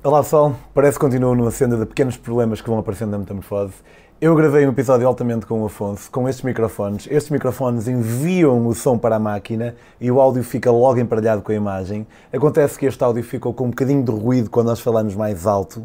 Olá pessoal, parece que continuo numa senda de pequenos problemas que vão aparecendo na metamorfose. Eu gravei um episódio altamente com o Afonso, com estes microfones. Estes microfones enviam o som para a máquina e o áudio fica logo emparelhado com a imagem. Acontece que este áudio ficou com um bocadinho de ruído quando nós falamos mais alto.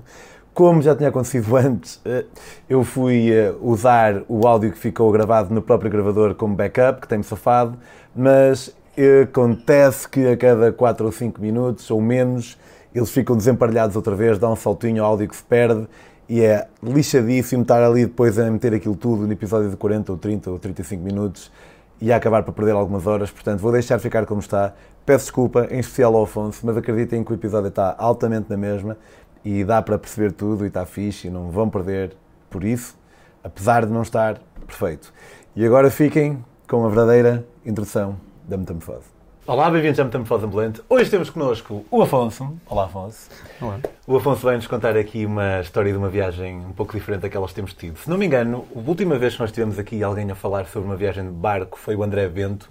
Como já tinha acontecido antes, eh, eu fui eh, usar o áudio que ficou gravado no próprio gravador como backup, que tem-me safado, mas acontece que a cada 4 ou 5 minutos ou menos eles ficam desemparelhados outra vez, dá um saltinho, o áudio que se perde e é lixadíssimo estar ali depois a meter aquilo tudo no episódio de 40 ou 30 ou 35 minutos e a acabar por perder algumas horas, portanto vou deixar ficar como está. Peço desculpa, em especial ao Afonso, mas acreditem que o episódio está altamente na mesma e dá para perceber tudo e está fixe e não vão perder por isso, apesar de não estar perfeito. E agora fiquem com a verdadeira introdução da metamorfose. Olá, bem-vindos à Metamorfose Ambulante. Hoje temos connosco o Afonso. Olá, Afonso. Olá. O Afonso vai-nos contar aqui uma história de uma viagem um pouco diferente daquelas que temos tido. Se não me engano, a última vez que nós tivemos aqui alguém a falar sobre uma viagem de barco foi o André Bento,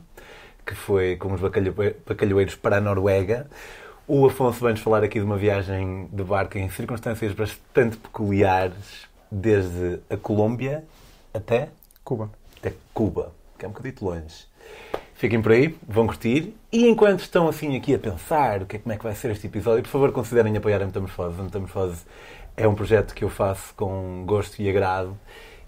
que foi com os bacalhoeiros para a Noruega. O Afonso vai-nos falar aqui de uma viagem de barco em circunstâncias bastante peculiares, desde a Colômbia até... Cuba. Até Cuba, que é um bocadito longe. Fiquem por aí, vão curtir. E enquanto estão assim aqui a pensar o que é, como é que vai ser este episódio, por favor considerem apoiar a Metamorfose. A Metamorfose é um projeto que eu faço com gosto e agrado.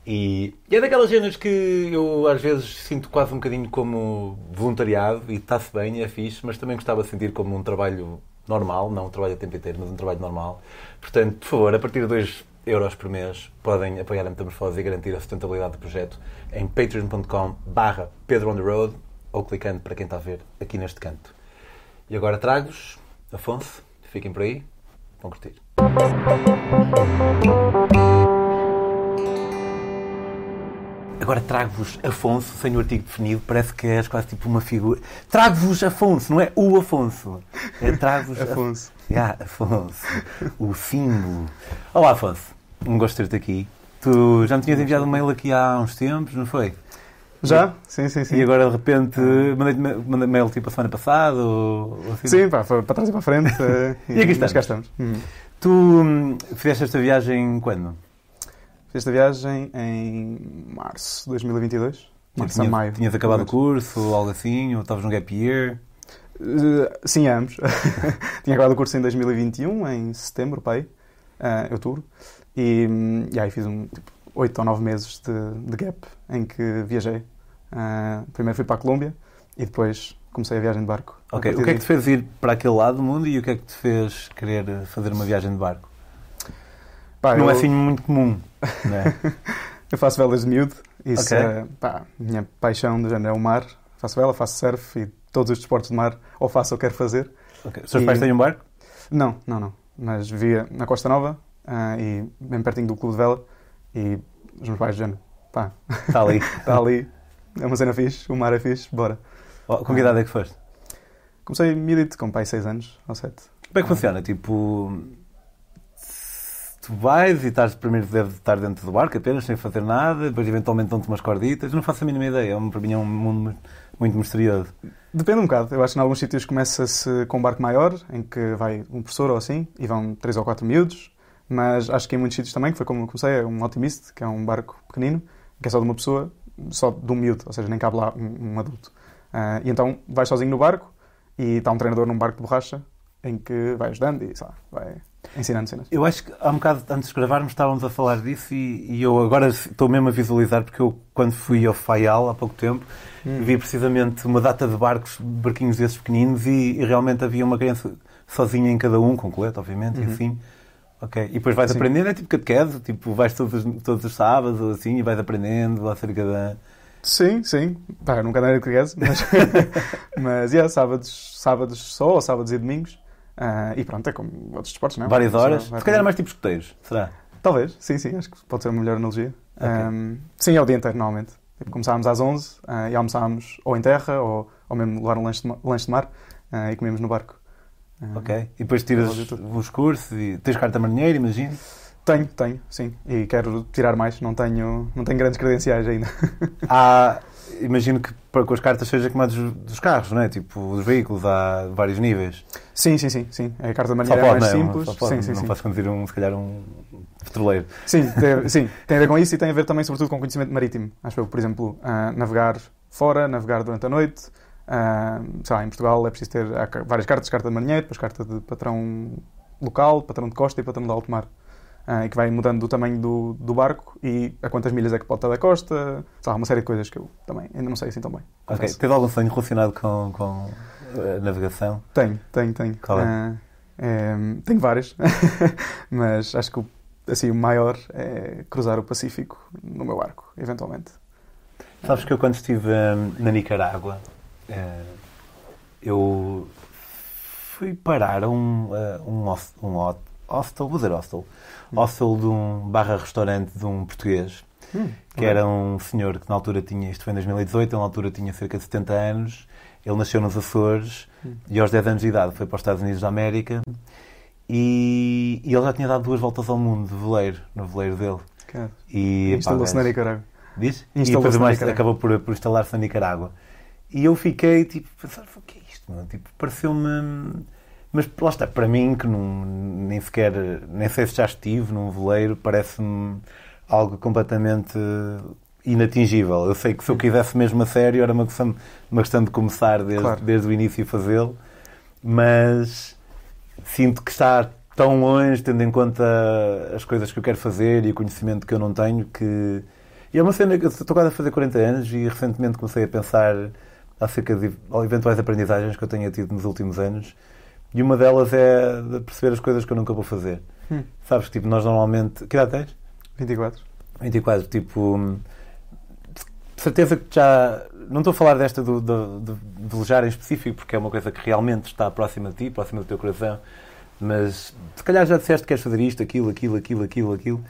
E, e é daquelas cenas que eu às vezes sinto quase um bocadinho como voluntariado e está-se bem e é fixe, mas também gostava de sentir como um trabalho normal, não um trabalho a tempo inteiro, mas um trabalho normal. Portanto, por favor, a partir de 2 euros por mês podem apoiar a Metamorfose e garantir a sustentabilidade do projeto em patreon.com barra Pedro on the Road ou clicando para quem está a ver aqui neste canto. E agora trago-vos, Afonso, fiquem por aí, vão curtir. Agora trago-vos Afonso, sem o artigo definido, parece que és quase tipo uma figura. Trago-vos Afonso, não é o Afonso. É trago-vos Afonso. A... Ah, Afonso, o símbolo. Olá, Afonso, um gosto de ter-te aqui. Tu já me tinhas enviado um mail aqui há uns tempos, não foi? Já? Sim, sim, sim. E agora de repente mandei-te mandei mail tipo a semana passada? Ou, ou assim? Sim, pá, foi para trás e para a frente. e, e aqui estamos. cá estamos. Uhum. Tu hum, fizeste esta viagem quando? Fiz esta viagem em março de 2022. Março tinha, a maio. Tinhas acabado o curso ou algo assim? Ou estavas num gap year? Uh, sim, ambos. tinha acabado o curso em 2021, em setembro, pai, uh, outubro. E, hum, e aí fiz um, tipo, 8 ou 9 meses de, de gap em que viajei Uh, primeiro fui para a Colômbia e depois comecei a viagem de barco. Ok, o que é que te fez ir para aquele lado do mundo e o que é que te fez querer fazer uma viagem de barco? Pá, não é eu... é assim muito comum, não é? eu faço velas de miúdo, isso okay. é pá, minha paixão do género é o mar. Faço vela, faço surf e todos os desportos de mar ou faço ou quero fazer. Okay. Os seus e... pais têm um barco? Não, não, não. Mas vivia na Costa Nova uh, e bem pertinho do clube de vela e os meus pais, género, pá. Está ali. Está ali. É uma cena fixe, o mar é fixe, bora. Oh, com que idade é que foste? Comecei milite com pai 6 anos ou 7. Como é que funciona? Tipo, tu vais e estás primeiro deve estar dentro do barco apenas, sem fazer nada, depois eventualmente dão-te umas corditas. Não faço a mínima ideia, é para mim é um mundo muito misterioso. Depende um bocado. Eu acho que em alguns sítios começa-se com um barco maior, em que vai um professor ou assim, e vão 3 ou 4 miúdos. Mas acho que em muitos sítios também, que foi como comecei, é um Optimist, que é um barco pequenino, que é só de uma pessoa, só de um miúdo, ou seja, nem cabe lá um, um adulto. Uh, e então vais sozinho no barco e está um treinador num barco de borracha em que vai ajudando e lá, vai ensinando cenas. Eu acho que há um bocado antes de gravarmos estávamos a falar disso e, e, eu agora estou mesmo a visualizar porque eu quando fui ao Faial há pouco tempo hum. vi precisamente uma data de barcos, barquinhos desses pequeninos e, e, realmente havia uma criança sozinha em cada um, com colete obviamente, uhum. e assim Ok. E depois vais Sim. aprendendo, é tipo catequese, tipo, vais todos, todos os sábados ou assim e vais aprendendo acerca da. Sim, sim. Pá, nunca andei de catequese, mas. mas, yeah, sábados, sábados só, ou sábados e domingos. Uh, e pronto, é como outros esportes, não é? Várias horas. Se calhar mais tipo escuteiros, será? Talvez, sim, sim. Acho que pode ser uma melhor analogia. Okay. Um, sim, é o dia inteiro, normalmente. Tipo, começámos às 11 uh, e almoçámos ou em terra ou, ou mesmo levar um lanche de, lanche de mar uh, e comemos no barco. Ok. E depois tiras os cursos e tens carta marinheira, imagino? Tenho, tenho, sim. E quero tirar mais. Não tenho, não tenho grandes credenciais ainda. Há, imagino que para, com as cartas seja como a dos, dos carros, não é? Tipo, os veículos há vários níveis. Sim, sim, sim. sim. A carta de Só marinheiro é mais não é? simples. Só pode, sim, sim, não sim. posso conduzir, um, se calhar, um petroleiro. Sim, tem, sim, tem a ver com isso e tem a ver também, sobretudo, com conhecimento marítimo. Acho eu, por exemplo, ah, navegar fora, navegar durante a noite. Sei lá, em Portugal é preciso ter várias cartas, carta de marinheiro, depois carta de patrão local, patrão de costa e patrão de alto mar. Ah, e que vai mudando o tamanho do, do barco e a quantas milhas é que pode estar da costa. Sei lá, uma série de coisas que eu também ainda não sei assim tão bem. Ok. Teve algum sonho relacionado com, com a navegação? Tenho, tenho, tenho. Qual é? Ah, é, tenho vários, mas acho que o, assim, o maior é cruzar o Pacífico no meu barco, eventualmente. Sabes que eu quando estive hum, na Nicarágua, eh, eu fui parar a um, um, um hostel, vou dizer hostel, Hum. hostel de um barra restaurante de um português, Hum, que era um senhor que na altura tinha, isto foi em 2018, ele na altura tinha cerca de 70 anos, ele nasceu nos Açores Hum. e aos 10 anos de idade foi para os Estados Unidos da América e, e ele já tinha dado duas voltas ao mundo de veleiro, no veleiro dele. Cara, E, Instalou-se na Nicarágua. Diz? E Instalou-se depois mais acabou por, por instalar-se na Nicarágua. E eu fiquei tipo, a pensar, o que é isto? Meu? Tipo, pareceu-me. Mas lá está, para mim, que não, nem sequer, nem sei se já estive num veleiro, parece-me algo completamente inatingível. Eu sei que se eu quisesse mesmo a sério, era uma questão, uma questão de começar desde, Claro. desde o início a fazê-lo, mas sinto que está tão longe, tendo em conta as coisas que eu quero fazer e o conhecimento que eu não tenho, que. E é uma cena que eu estou quase a fazer 40 anos e recentemente comecei a pensar acerca de eventuais aprendizagens que eu tenha tido nos últimos anos. E uma delas é de perceber as coisas que eu nunca vou fazer. Hum. Sabes, tipo, nós normalmente. Que idade tens? 24. 24, tipo. De certeza que já. Não estou a falar desta do, do, do- de velejar em específico, porque é uma coisa que realmente está próxima de ti, próxima do teu coração. Mas se calhar já disseste que queres fazer isto, aquilo, aquilo, aquilo, aquilo, aquilo.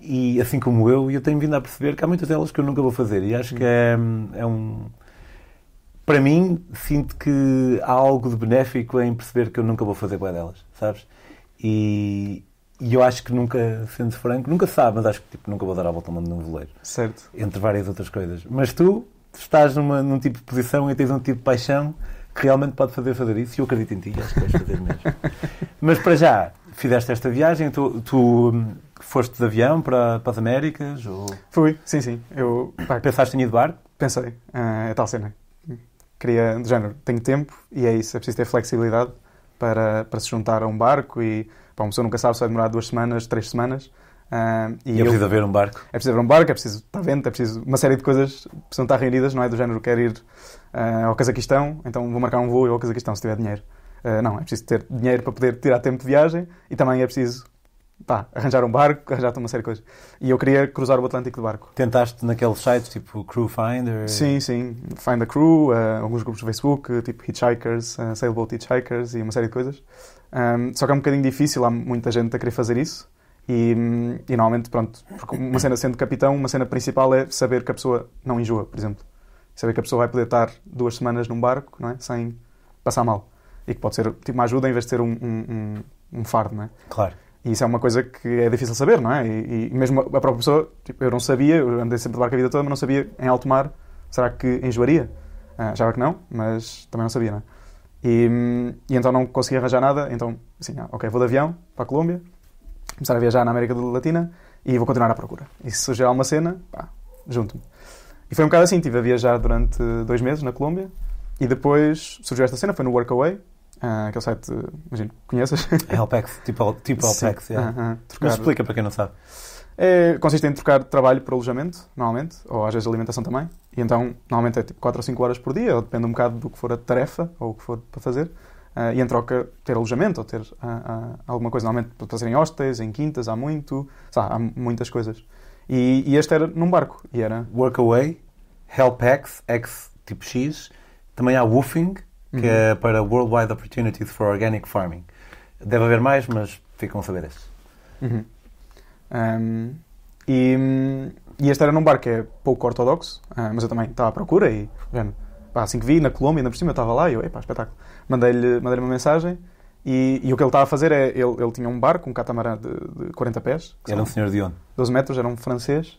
E assim como eu, e eu tenho vindo a perceber que há muitas delas que eu nunca vou fazer. E acho que é, é um. Para mim, sinto que há algo de benéfico em perceber que eu nunca vou fazer boa delas, sabes? E, e eu acho que nunca, sendo franco, nunca sabe, mas acho que tipo, nunca vou dar a volta ao mundo num veleiro Certo. entre várias outras coisas. Mas tu estás numa, num tipo de posição e tens um tipo de paixão que realmente pode fazer fazer isso e eu acredito em ti, acho que vais fazer mesmo. Mas para já, fizeste esta viagem, tu, tu hum, foste de avião para, para as Américas ou Fui, sim, sim. Eu pá, pensaste em ir de barco? pensei, ah, é tal cena. Queria, de género, tenho tempo e é isso, é preciso ter flexibilidade para, para se juntar a um barco e pá, uma pessoa nunca sabe se vai demorar duas semanas, três semanas. ah, E, e é eu- preciso haver um barco. É preciso haver um barco, é preciso estar vento, é preciso uma série de coisas que precisam estar reunidas, não é do género quero ir ah, ao Cazaquistão, então vou marcar um voo e ao Cazaquistão se tiver dinheiro. Ah, não, é preciso ter dinheiro para poder tirar tempo de viagem e também é preciso pá, arranjar um barco, arranjar uma série de coisas. E eu queria cruzar o Atlântico de barco. Tentaste naqueles sites tipo Crew Finder? Sim, sim. Find a Crew, ah, alguns grupos do Facebook, ah, tipo Hitchhikers, ah, Sailboat Hitchhikers e uma série de coisas. Ahm, só que é um bocadinho difícil, há muita gente a querer fazer isso. E, e normalmente, pronto, porque uma cena sendo capitão, uma cena principal é saber que a pessoa não enjoa, por exemplo. Saber que a pessoa vai poder estar duas semanas num barco, não é? Sem passar mal. E que pode ser tipo uma ajuda em vez de ser um, um, um, um fardo, não é? Claro. E isso é uma coisa que é difícil saber, não é? E, e mesmo a própria pessoa, tipo, eu não sabia, eu andei sempre de barco a vida toda, mas não sabia em alto mar, será que enjoaria? Ah, achava que não, mas também não sabia, não é? E, e então não conseguia arranjar nada, então, assim, ah, ok, vou de avião para a Colômbia, começar a viajar na América Latina e vou continuar à procura. E se surgir alguma cena, pá, junto-me. E foi um bocado assim, estive a viajar durante dois meses na Colômbia e depois surgiu esta cena, foi no Workaway, ah, aquele site, imagino, conheças? Helpex, tipo, tipo. Helpex, yeah. Ah, ah, Mas trocar- explica para quem não sabe. é, consiste em trocar trabalho por alojamento, normalmente, ou às vezes alimentação também. E então, normalmente é tipo 4 ou 5 horas por dia, ou depende um bocado do que for a tarefa ou o que for para fazer. Ah, e em troca, ter alojamento ou ter ah, ah, alguma coisa. Normalmente pode fazer em hostéis, em quintas, há muito, sabe, há muitas coisas. E, e este era num barco. E era. Workaway, Helpex, X tipo X. Também há Woofing, que Uhum. é para Worldwide Opportunities for Organic Farming. Deve haver mais, mas ficam a saber esses. Uhum. Um, e, e este era num bar que é pouco ortodoxo, ah, mas eu também estava à procura e vendo, pá, assim que vi na Colômbia, ainda por cima eu estava lá e eu, epá, espetáculo. Mandei-lhe mandei uma mensagem e, e o que ele estava a fazer é, ele, ele tinha um barco, um catamarã de, de 40 pés, Era um senhor de onde? 12 metros, era um francês,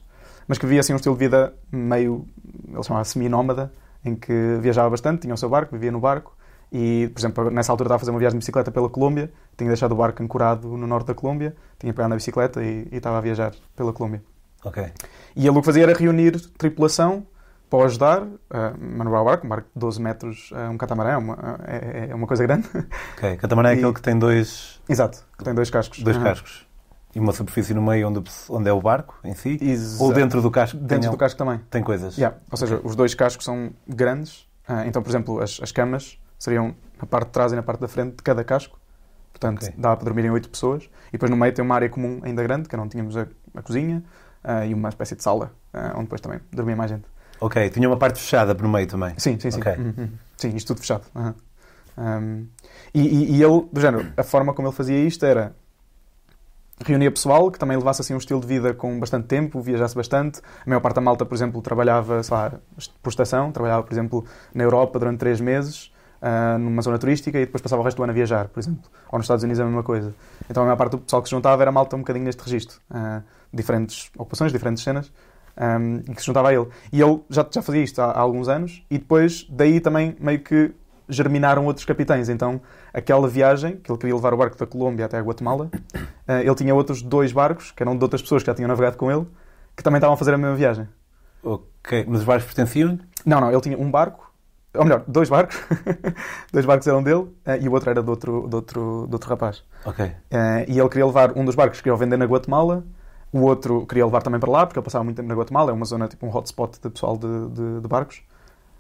mas que vivia assim um estilo de vida meio, ele chamava semi-nómada, em que viajava bastante, tinha o seu barco, vivia no barco, e, por exemplo, nessa altura estava a fazer uma viagem de bicicleta pela Colômbia, tinha deixado o barco ancorado no norte da Colômbia, tinha pegado na bicicleta e, e estava a viajar pela Colômbia. Ok. E ele o que fazia era reunir tripulação para ajudar a manobrar o barco, um barco de 12 metros, eh, um catamarã, é uma, é, é uma coisa grande. Ok. Catamarã é E- aquele que tem dois, Exato, que tem dois cascos. dois Aham. cascos. E uma superfície no meio onde, onde é o barco em si? Exato. Ou dentro do casco? Dentro tem, do casco também. Tem coisas? Yeah. Ou seja, os dois cascos são grandes. Ah, então, por exemplo, as, as camas seriam na parte de trás e na parte da frente de cada casco. Portanto, Ok. dá para dormirem oito pessoas. E depois no meio tem uma área comum ainda grande, que não tínhamos a, a cozinha, ah, e uma espécie de sala, ah, onde depois também dormia mais gente. Ok. Tinha uma parte fechada no meio também? Sim, sim, sim. Ok. Uhum, uhum. Sim, isto tudo fechado. Um, e, e, e ele, do género, a forma como ele fazia isto era reunia pessoal que também levasse assim um estilo de vida com bastante tempo, viajasse bastante. A maior parte da malta, por exemplo, trabalhava, sei lá, por estação, trabalhava, por exemplo, na Europa durante três meses, ah, numa zona turística, e depois passava o resto do ano a viajar, por exemplo. Ou nos Estados Unidos é a mesma coisa. Então a maior parte do pessoal que se juntava era malta um bocadinho neste registro. Ah, diferentes ocupações, diferentes cenas. um, e que se juntava a ele. E ele já, já fazia isto há, há alguns anos, e depois daí também meio que germinaram outros capitães. Então, aquela viagem, que ele queria levar o barco da Colômbia até a Guatemala, eh, ele tinha outros dois barcos, que eram de outras pessoas que já tinham navegado com ele, que também estavam a fazer a mesma viagem. Ok. Mas os barcos pertenciam? Não, não, ele tinha um barco, ou melhor, dois barcos. dois barcos eram dele, eh, e o outro era de outro, de outro, de outro rapaz. Ok. Eh, e ele queria levar um dos barcos, queria o vender na Guatemala, o outro queria levar também para lá, porque ele passava muito tempo na Guatemala, é uma zona tipo um hotspot de pessoal de, de, de barcos.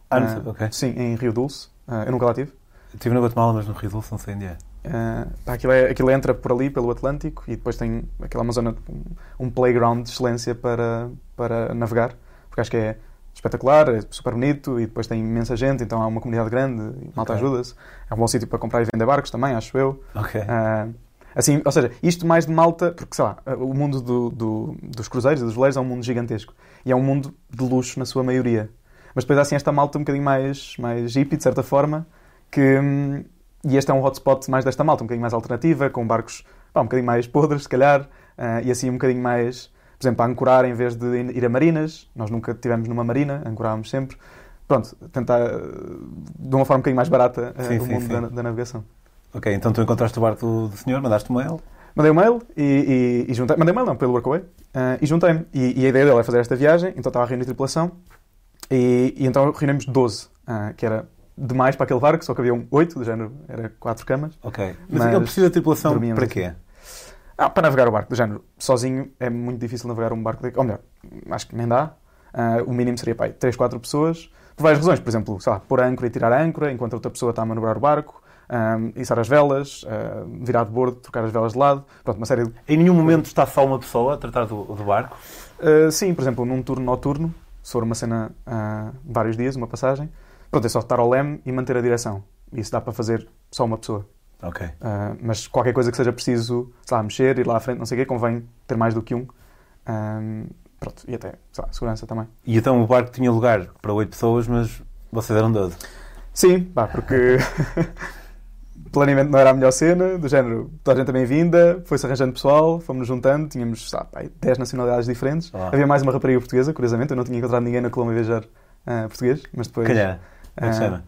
Ah, não sei. Ok. Sim, em Rio Dulce. Eh, eu nunca lá tive. Estive na Guatemala, mas no Rio Dulce não sei onde é. Uh, pá, aquilo, é- aquilo entra por ali, pelo Atlântico, e depois tem aquela uma zona, um, um playground de excelência para, para navegar, porque acho que é espetacular, é super bonito, e depois tem imensa gente, então há uma comunidade grande, e malta Ok. ajuda-se. É um bom sítio para comprar e vender barcos também, acho eu. Ok. Uh, assim, ou seja, isto mais de malta, porque sei lá, o mundo do- do- dos cruzeiros e dos veleiros é um mundo gigantesco, e é um mundo de luxo na sua maioria. Mas depois há assim esta malta um bocadinho mais, mais hippie, de certa forma, que. hum, e este é um hotspot mais desta malta, um bocadinho mais alternativa, com barcos pá, um bocadinho mais podres, se calhar, ah, e assim um bocadinho mais, por exemplo, a ancorar em vez de ir a marinas. Nós nunca estivemos numa marina, ancorávamos sempre. Pronto, tentar ah, de uma forma um bocadinho mais barata ah, Sim, o sim, mundo sim. da, da navegação. Ok, então tu encontraste o barco do, do senhor, mandaste um mail? Mandei um mail e, e, e juntei. Mandei um mail, não, pelo Workaway. ah, e juntei-me. E, e a ideia dele é fazer esta viagem, então estava a reunir tripulação. E, e então reunimos 12, ah, que era demais para aquele barco, só que havia 8, do género, era 4 camas. Ok. Mas, Mas ele precisa de tripulação para quê? Ah, para navegar o barco, do género, sozinho é muito difícil navegar um barco. De... Ou melhor, acho que nem dá. Ah, o mínimo seria pá, 3, 4 pessoas. Por várias razões, por exemplo, sei lá, pôr a âncora e tirar a âncora enquanto a outra pessoa está a manobrar o barco, ah, içar as velas, ah, virar de bordo, trocar as velas de lado. Pronto, uma série de Em nenhum momento está só uma pessoa a tratar do, do barco? Uh, sim, por exemplo, num turno noturno, se for uma cena uh, vários dias, uma passagem, pronto, é só estar ao leme e manter a direção. Isso dá para fazer só uma pessoa. Ok. Uh, mas qualquer coisa que seja preciso, sei lá, mexer, ir lá à frente, não sei o quê, convém ter mais do que um. Um, pronto, e até, sei lá, segurança também. E então o barco tinha lugar para oito pessoas, mas vocês eram 12. Sim, pá, porque planeamento não era a melhor cena, do género, toda a gente é bem-vinda, foi-se arranjando pessoal, fomos juntando, tínhamos, pá, 10 nacionalidades diferentes. Ah. Havia mais uma rapariga portuguesa, curiosamente, eu não tinha encontrado ninguém na Colômbia viajar uh, português, mas depois... Calhar. Como é que se Ah, chama?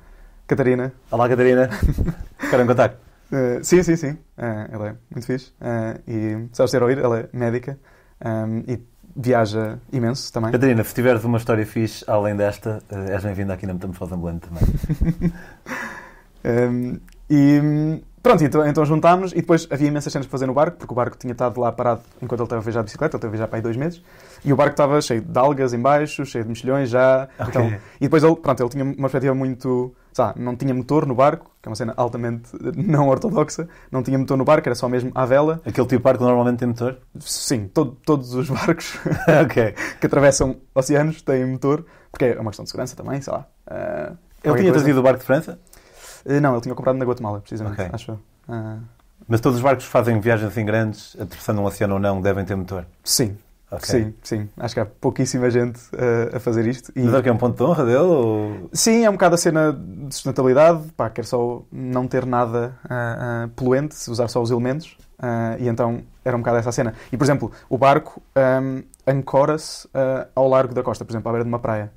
Catarina. Olá, Catarina. Em contacto? Uh, sim, sim, sim. Uh, ela é muito fixe. Uh, e sabes ter a ouvir, ela é médica um, e viaja imenso também. Catarina, se tiveres uma história fixe além desta, és bem-vinda aqui na Metamorfose Ambulante também. Um, e pronto, então, então juntámos e depois havia imensas cenas para fazer no barco, porque o barco tinha estado lá parado enquanto ele estava a viajar de bicicleta, ele estava a viajar para aí dois meses, e o barco estava cheio de algas em baixo, cheio de mexilhões já. Ok. Então, e depois ele, pronto, ele tinha uma perspectiva muito. Sabe, não tinha motor no barco, que é uma cena altamente não ortodoxa, não tinha motor no barco, era só mesmo à vela. Aquele tipo de barco normalmente tem motor? Sim, todo- todos os barcos ok. que atravessam oceanos têm motor, porque é uma questão de segurança também, sei lá. Ah, Ele tinha coisa. trazido o barco de França? Eh, Não, ele tinha comprado na Guatemala, precisamente, Ok. acho eu. Ah, Mas todos os barcos que fazem viagens assim grandes, atravessando um oceano ou não, devem ter motor? sim, Ok. sim, sim. Acho que há pouquíssima gente eh, a fazer isto. E- Mas é que é um ponto de honra dele? Ou... Sim, é um bocado a cena de sustentabilidade. Pá, quer só não ter nada ah, ah, poluente, usar só os elementos. E então era um bocado essa cena. E, por exemplo, o barco um, ancora-se uh, ao largo da costa, por exemplo, à beira de uma praia.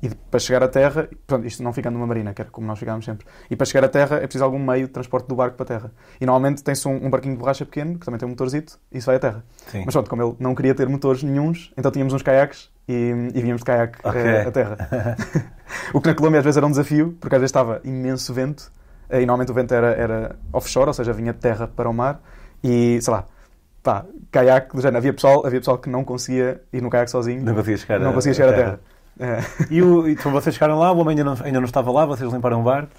E para chegar à terra, portanto, isto não ficando numa marina, que era como nós ficávamos sempre. E para chegar à terra é preciso algum meio de transporte do barco para a terra. E normalmente tem-se um, um, barquinho de borracha pequeno, que também tem um motorzito, e isso vai à terra. Sim. Mas pronto, como ele não queria ter motores nenhums, então tínhamos uns caiaques e, e vínhamos de caiaque okay. uh, à terra. o que na Colômbia às vezes era um desafio, porque às vezes estava imenso vento, e normalmente o vento era, era offshore, ou seja, vinha de terra para o mar, e sei lá, pá, caiaque, do género, havia pessoal, havia pessoal que não conseguia ir no caiaque sozinho. Não conseguia chegar, não conseguia chegar à terra. terra. É. E, o, então vocês chegaram lá, o homem ainda não, ainda não estava lá, vocês limparam o barco?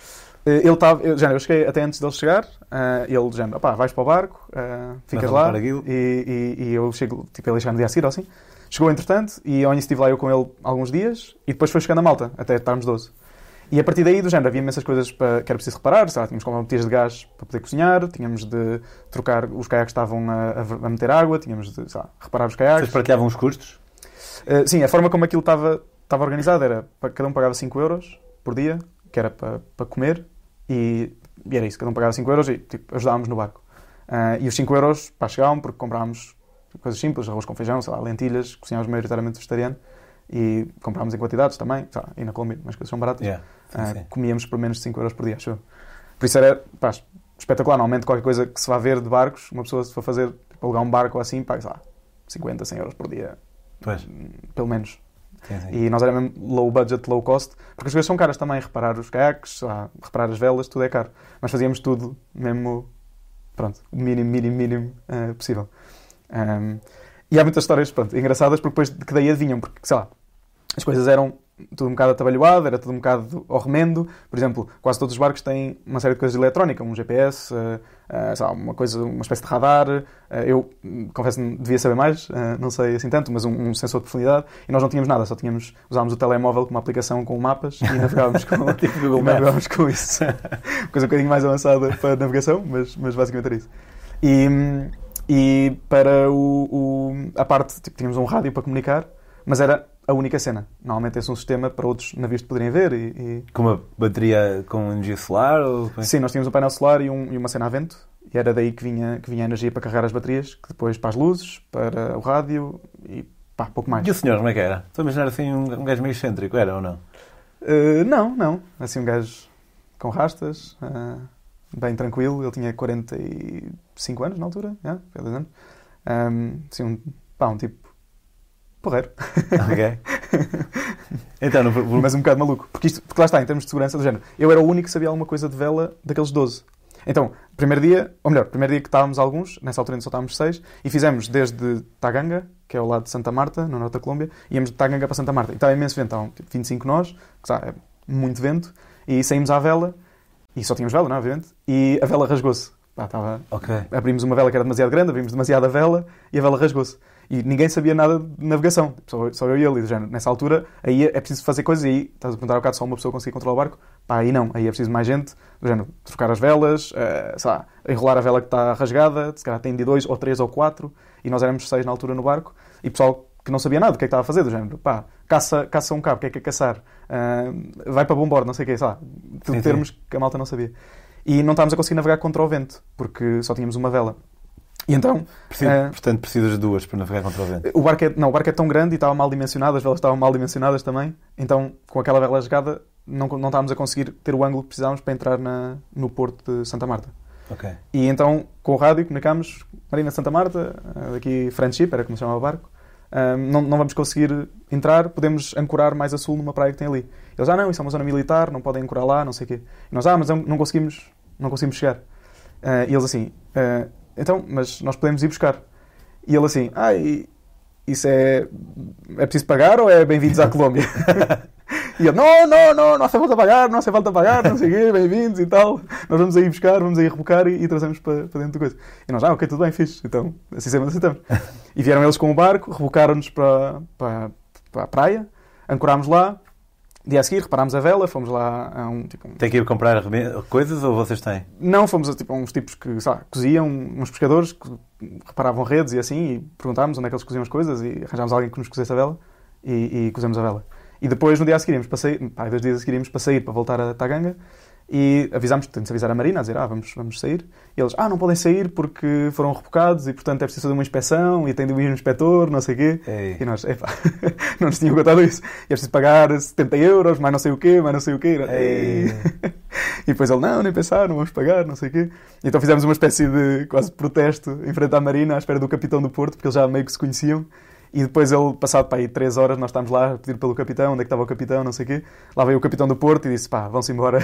Eh, ele estava, eu, eu cheguei até antes dele chegar, uh, ele dizendo, opá, vais para o barco, uh, ficas lá, e, e, e, eu chego, tipo, ele chega no dia a seguir, assim. Chegou entretanto, e início estive lá eu com ele alguns dias, e depois foi chegando a malta, até estarmos 12. E a partir daí, do género, havia imensas coisas para, que era preciso reparar. Sei lá, tínhamos que comprar botijas de gás para poder cozinhar, tínhamos de trocar os caiaques estavam a, a, meter água, tínhamos de lá, reparar os caiaques. Vocês partilhavam os custos? Uh, sim, a forma como aquilo estava, estava organizado era cada um pagava 5 euros por dia, que era para, para comer, e, e, era isso, cada um pagava 5 euros e tipo, ajudávamos no barco. Uh, e os 5 euros pá, chegavam porque comprávamos coisas simples, arroz com feijão, sei lá, lentilhas, cozinhávamos maioritariamente vegetariano e comprámos em quantidades também, lá, e na Colômbia, mas coisas são baratas. Yeah, sim, uh, sim. Comíamos por menos de 5 euros por dia, acho Por isso era pá, espetacular. Normalmente, qualquer coisa que se vá ver de barcos, uma pessoa se for fazer, tipo, alugar um barco assim, paga, sei lá, 50, 100 euros por dia. Pois. Pelo menos. Sim, sim. E nós era mesmo low budget, low cost, porque as coisas são caras também. Reparar os caiaques, reparar as velas, tudo é caro. Mas fazíamos tudo mesmo, pronto, o mínimo, mínimo, mínimo uh, possível. Um, e há muitas histórias, pronto, engraçadas, porque depois que daí adivinham, porque, sei lá, as coisas eram tudo um bocado atabalhoado, era tudo um bocado ao remendo. Por exemplo, quase todos os barcos têm uma série de coisas de eletrónica, um GPS, uh, uh, lá, uma, coisa, uma espécie de radar. Uh, eu, confesso, devia saber mais, eh, não sei assim tanto, mas um, um, sensor de profundidade. E nós não tínhamos nada, só tínhamos, usávamos o telemóvel com uma aplicação com mapas e navegávamos com, tipo Google navegávamos com isso. coisa um bocadinho mais avançada para navegação, mas, mas basicamente era isso. E, e para o, o a parte, tipo, tínhamos um rádio para comunicar, mas era a única cena. Normalmente esse é um sistema para outros navios poderem ver. E, e... Com uma bateria com energia solar? Ou... Sim, nós tínhamos um painel solar e, um, e, uma cena a vento. E era daí que vinha, que vinha a energia para carregar as baterias, que depois para as luzes, para o rádio e pá, pouco mais. E o senhor, como é que era? Estou a imaginar assim um, um gajo meio excêntrico, era ou não? Uh, não, não. Assim um gajo com rastas, uh, bem tranquilo. Ele tinha 45 anos na altura, yeah, anos. Um, assim, um, pá, um tipo porreiro. Ok. então, não... Mas um bocado maluco. Porque, isto, porque lá está, em termos de segurança do género. Eu era o único que sabia alguma coisa de vela daqueles 12. Então, primeiro dia, ou melhor, primeiro dia que estávamos alguns, nessa altura ainda só estávamos seis, e fizemos desde Taganga, que é ao lado de Santa Marta, no norte da Colômbia, íamos de Taganga para Santa Marta. E estava imenso vento, estavam tipo, 25 nós, que sabe, é muito vento, e saímos à vela, e só tínhamos vela, não é, obviamente, e a vela rasgou-se. Estava... Okay. Abrimos uma vela que era demasiado grande, abrimos demasiada vela, e a vela rasgou-se. E ninguém sabia nada de navegação. Só, só eu e ele. Género, nessa altura, aí é preciso fazer coisas. E aí, estás a perguntar ao bocado, só uma pessoa conseguir controlar o barco? Pá, aí não. Aí é preciso mais gente. Do género, trocar as velas, uh, sei lá, enrolar a vela que está rasgada. Se calhar tem de dois, ou três, ou quatro. E nós éramos seis na altura no barco. E pessoal que não sabia nada do que é que estava a fazer. Do género, pá, caça, caça um cabo. O que é que é caçar? Uh, vai para bombordo, não sei o quê. Sei lá, tudo termos que a malta não sabia. E não estávamos a conseguir navegar contra o vento. Porque só tínhamos uma vela. E então, Preciso, uh, portanto, precisas de duas para navegar contra o vento. O barco é, não, o barco é tão grande e estava mal dimensionado, as velas estavam mal dimensionadas também. Então, com aquela vela jogada, não, não estávamos a conseguir ter o ângulo que precisávamos para entrar na, no porto de Santa Marta. Okay. E então, com o rádio, comunicámos Marina Santa Marta, eh, daqui Friendship, era como se chamava o barco. Um, não, não vamos conseguir entrar, podemos ancorar mais a sul numa praia que tem ali. Eles, ah não, isso é uma zona militar, não podem ancorar lá, não sei o quê. E nós, ah, mas não conseguimos, não conseguimos chegar. Uh, e eles assim, uh, então, mas nós podemos ir buscar. E ele assim, ah, isso é. É preciso pagar ou é bem-vindos à Colômbia? e ele, não, não, não, não hace falta pagar, não hace falta pagar, não sei o quê, bem-vindos e tal. Nós vamos aí buscar, vamos aí rebocar e, e trazemos para, para dentro da coisa. E nós, ah, ok, tudo bem, fixe. Então, assim sempre aceitamos. E vieram eles com o barco, rebocaram-nos para, para, para a praia, ancorámos lá, Dia a seguir reparámos a vela, fomos lá a um tipo. Um... Tem que ir comprar coisas ou vocês têm? Não, fomos a, tipo, a uns tipos que sei lá, coziam, uns pescadores que reparavam redes e assim, e perguntámos onde é que eles coziam as coisas e arranjámos alguém que nos cozesse a vela e, e cozemos a vela. E depois, no dia a seguir, para sair, pá, dois dias a seguir, para sair, para voltar a Taganga E avisámos, temos avisar a Marina, a dizer, ah, vamos, vamos sair. E eles, ah, não podem sair porque foram rebocados e, portanto, é preciso fazer uma inspeção e tem de ir um inspetor, não sei o quê. Ei. E nós, epá, não nos tinham contado isso. E é preciso pagar 70 euros, mais não sei o quê, mais não sei o quê. Ei. E depois ele, não, nem pensar, não vamos pagar, não sei o quê. Então fizemos uma espécie de quase protesto em frente à Marina, à espera do capitão do Porto, porque eles já meio que se conheciam. E depois ele, passado para aí três horas, nós estávamos lá a pedir pelo capitão, onde é que estava o capitão, não sei o quê. Lá veio o capitão do Porto e disse, pá, vão-se embora.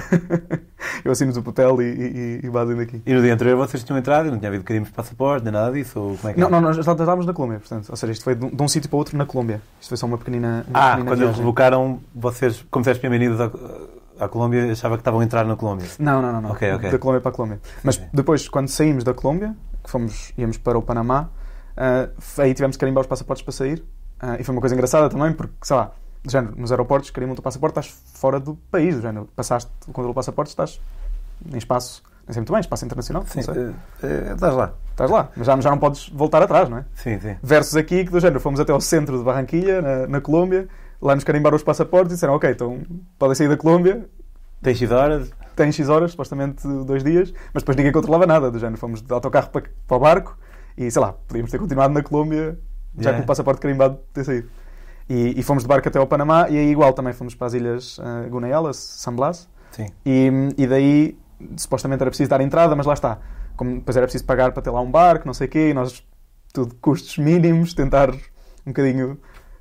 Eu assino o hotel e, e, e vazem daqui. E no dia anterior vocês tinham entrado e não tinha havido carimos de passaporte, nem nada disso? Ou como é que Não, não, nós estávamos na Colômbia, portanto. Ou seja, isto foi de um, de um sítio para outro na Colômbia. Isto foi só uma pequenina, uma Ah, pequenina quando eles revocaram, vocês, como disseste bem-vindos à, à Colômbia, achava que estavam a entrar na Colômbia. Não, não, não, não. Ok, ok. Da Colômbia para a Colômbia. Mas depois, quando saímos da Colômbia, que fomos, íamos para o Panamá, ah, aí tivemos que carimbar os passaportes para sair. Ah, e foi uma coisa engraçada também, porque, sei lá, do género, nos aeroportos, carimbam o teu passaporte, estás fora do país. Do género, passaste o controle do passaporte, estás em espaço, não sei muito bem, espaço internacional, Sim, eh, estás lá. Estás lá, mas já, já não podes voltar atrás, não é? Sim, sim. Versus aqui, que do género, fomos até ao centro de Barranquilha, na, na Colômbia, lá nos carimbaram os passaportes e disseram, ok, então podem sair da Colômbia, Tens X horas? tem X horas, supostamente dois dias, mas depois ninguém controlava nada, do género. Fomos de autocarro para, para o barco e, sei lá, podíamos ter continuado na Colômbia já Yeah. com o passaporte carimbado ter saído. E, e fomos de barco até ao Panamá e aí igual também fomos para as ilhas uh, San Blas, Sim. e, e daí supostamente era preciso dar entrada, mas lá está. Como depois era preciso pagar para ter lá um barco, não sei o quê, e nós, tudo custos mínimos, tentar um bocadinho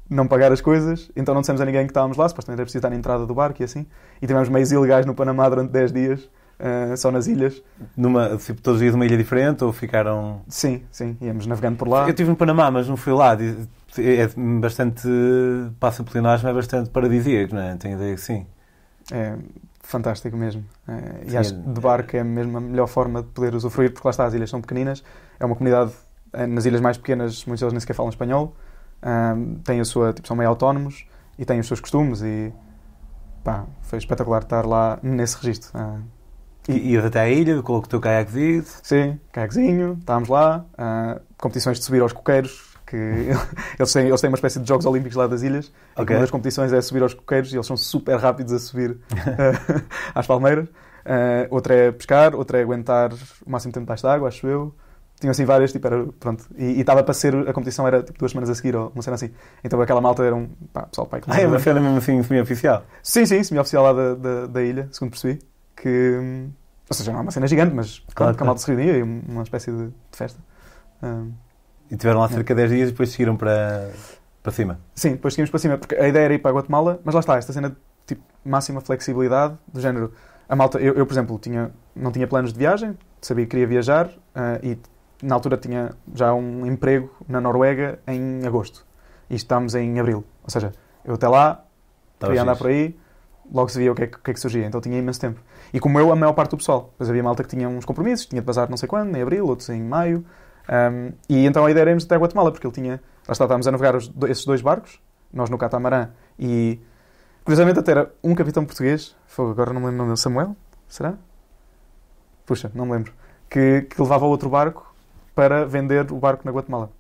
não pagar as coisas. Então não dissemos a ninguém que estávamos lá, supostamente era preciso dar entrada do barco e assim. E tivemos meios ilegais no Panamá durante 10 dias, eh, só nas ilhas. Numa, tipo, todos os dias numa ilha diferente ou ficaram. Sim, sim, íamos navegando por lá. Eu estive no Panamá, mas não fui lá. É bastante. Passa pela imagem, é bastante paradisíaco, não é? Tenho a ideia que sim. É fantástico mesmo. É, e Sim, acho que é- de barco é mesmo a melhor forma de poder usufruir, porque lá está, as ilhas são pequeninas. É uma comunidade, eh, nas ilhas mais pequenas, muitos deles nem sequer falam espanhol. Ahm, têm a sua, tipo, são meio autónomos e têm os seus costumes e pá, foi espetacular estar lá nesse registro. Ah, E ias até à ilha, com o teu caiaquezito. sim, caiaquezinho, estávamos lá, ah, competições de subir aos coqueiros, que eles têm, eles têm uma espécie de Jogos Olímpicos lá das ilhas. e Ok. Uma das competições é subir aos coqueiros e eles são super rápidos a subir eh, às palmeiras. Eh, outra é pescar, outra é aguentar o máximo tempo debaixo d'água, acho eu. Tinham assim várias, tipo, era, pronto. E e estava para ser, a competição era tipo duas semanas a seguir, ou uma cena assim. Então aquela malta era um, pá, pessoal, pai, Ah, é uma cena mesmo assim, semi-oficial. Sim, sim, semi-oficial lá da, da, da ilha, segundo percebi. Que, ou seja, não é uma cena gigante, mas Claro, claro, que a malta se reunia e uma espécie de, de festa. E tiveram lá cerca de 10 dias e depois seguiram para, para cima. Sim, depois seguimos para cima, porque a ideia era ir para a Guatemala, mas lá está, esta cena de tipo, máxima flexibilidade, do género. A malta, eu, eu, por exemplo, tinha, não tinha planos de viagem, sabia que queria viajar ah, e na altura tinha já um emprego na Noruega em agosto. E estamos em abril. Ou seja, eu até lá Estava queria andar por aí, logo se via o que, é, que- o que é que surgia. Então tinha imenso tempo. E como eu, a maior parte do pessoal. Depois havia malta que tinha uns compromissos, tinha de bazar não sei quando, em abril, outros em maio. Ahm, e então a ideia era irmos até Guatemala, porque ele tinha. Lá está, estávamos a navegar os esses dois barcos, nós no catamarã, e curiosamente até era um capitão português, foi, agora não me lembro o nome dele, Samuel? Será? Puxa, não me lembro. Que, que levava outro barco para vender o barco na Guatemala.